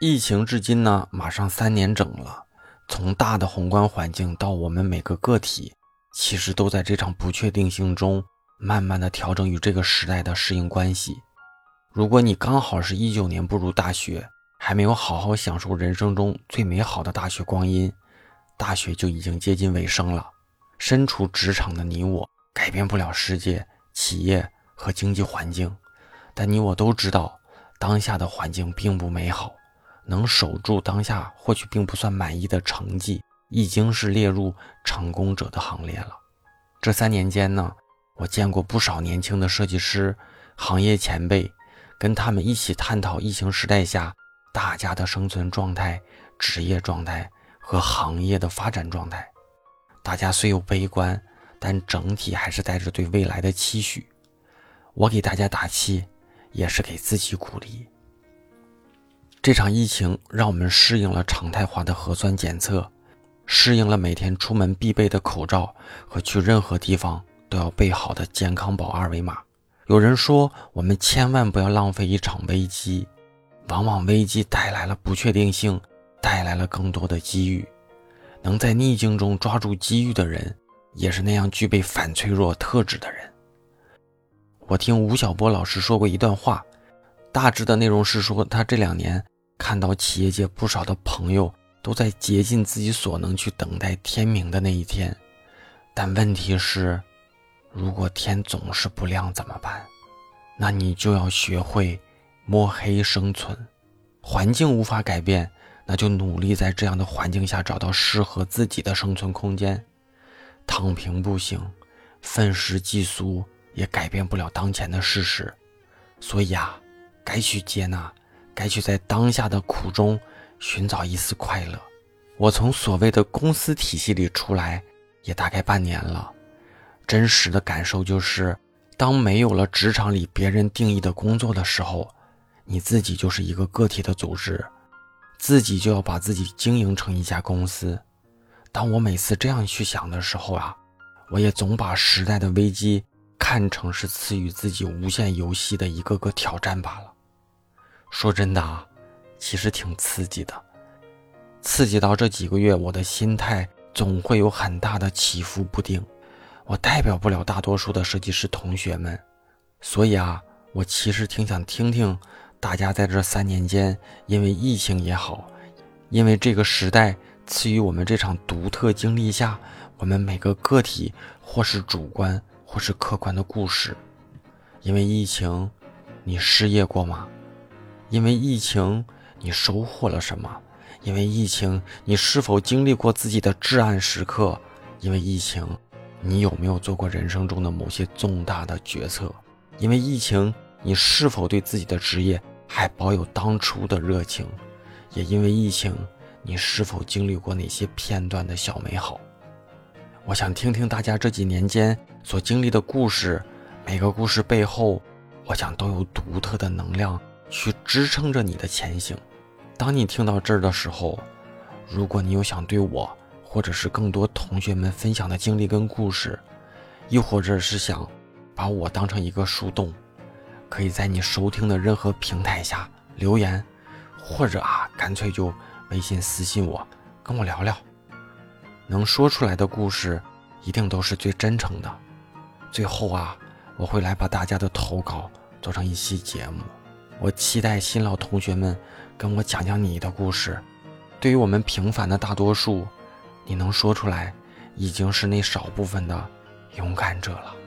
疫情至今呢，马上三年整了。从大的宏观环境到我们每个个体，其实都在这场不确定性中，慢慢的调整与这个时代的适应关系。如果你刚好是一九年步入大学，还没有好好享受人生中最美好的大学光阴，大学就已经接近尾声了。身处职场的你我，改变不了世界、企业和经济环境，但你我都知道，当下的环境并不美好。能守住当下，或许并不算满意的成绩，已经是列入成功者的行列了。这三年间呢，我见过不少年轻的设计师、行业前辈，跟他们一起探讨疫情时代下大家的生存状态、职业状态和行业的发展状态。大家虽有悲观，但整体还是带着对未来的期许。我给大家打气，也是给自己鼓励。这场疫情让我们适应了常态化的核酸检测，适应了每天出门必备的口罩和去任何地方都要备好的健康宝二维码。有人说，我们千万不要浪费一场危机，往往危机带来了不确定性，带来了更多的机遇。能在逆境中抓住机遇的人，也是那样具备反脆弱特质的人。我听吴晓波老师说过一段话。大致的内容是说，他这两年看到企业界不少的朋友都在竭尽自己所能去等待天明的那一天，但问题是，如果天总是不亮怎么办？那你就要学会摸黑生存。环境无法改变，那就努力在这样的环境下找到适合自己的生存空间。躺平不行，愤世嫉俗也改变不了当前的事实。所以啊。该去接纳，该去在当下的苦中寻找一丝快乐。我从所谓的公司体系里出来，也大概半年了。真实的感受就是，当没有了职场里别人定义的工作的时候，你自己就是一个个体的组织，自己就要把自己经营成一家公司。当我每次这样去想的时候啊，我也总把时代的危机看成是赐予自己无限游戏的一个个挑战罢了。说真的啊，其实挺刺激的，刺激到这几个月，我的心态总会有很大的起伏不定。我代表不了大多数的设计师同学们，所以啊，我其实挺想听听大家在这三年间，因为疫情也好，因为这个时代赐予我们这场独特经历下，我们每个个体或是主观或是客观的故事。因为疫情，你失业过吗？因为疫情，你收获了什么？因为疫情，你是否经历过自己的至暗时刻？因为疫情，你有没有做过人生中的某些重大的决策？因为疫情，你是否对自己的职业还保有当初的热情？也因为疫情，你是否经历过哪些片段的小美好？我想听听大家这几年间所经历的故事，每个故事背后，我想都有独特的能量。去支撑着你的前行。当你听到这儿的时候，如果你有想对我或者是更多同学们分享的经历跟故事，又或者是想把我当成一个树洞，可以在你收听的任何平台下留言，或者啊，干脆就微信私信我，跟我聊聊。能说出来的故事，一定都是最真诚的。最后啊，我会来把大家的投稿做成一期节目。我期待新老同学们跟我讲讲你的故事。对于我们平凡的大多数，你能说出来，已经是那少部分的勇敢者了。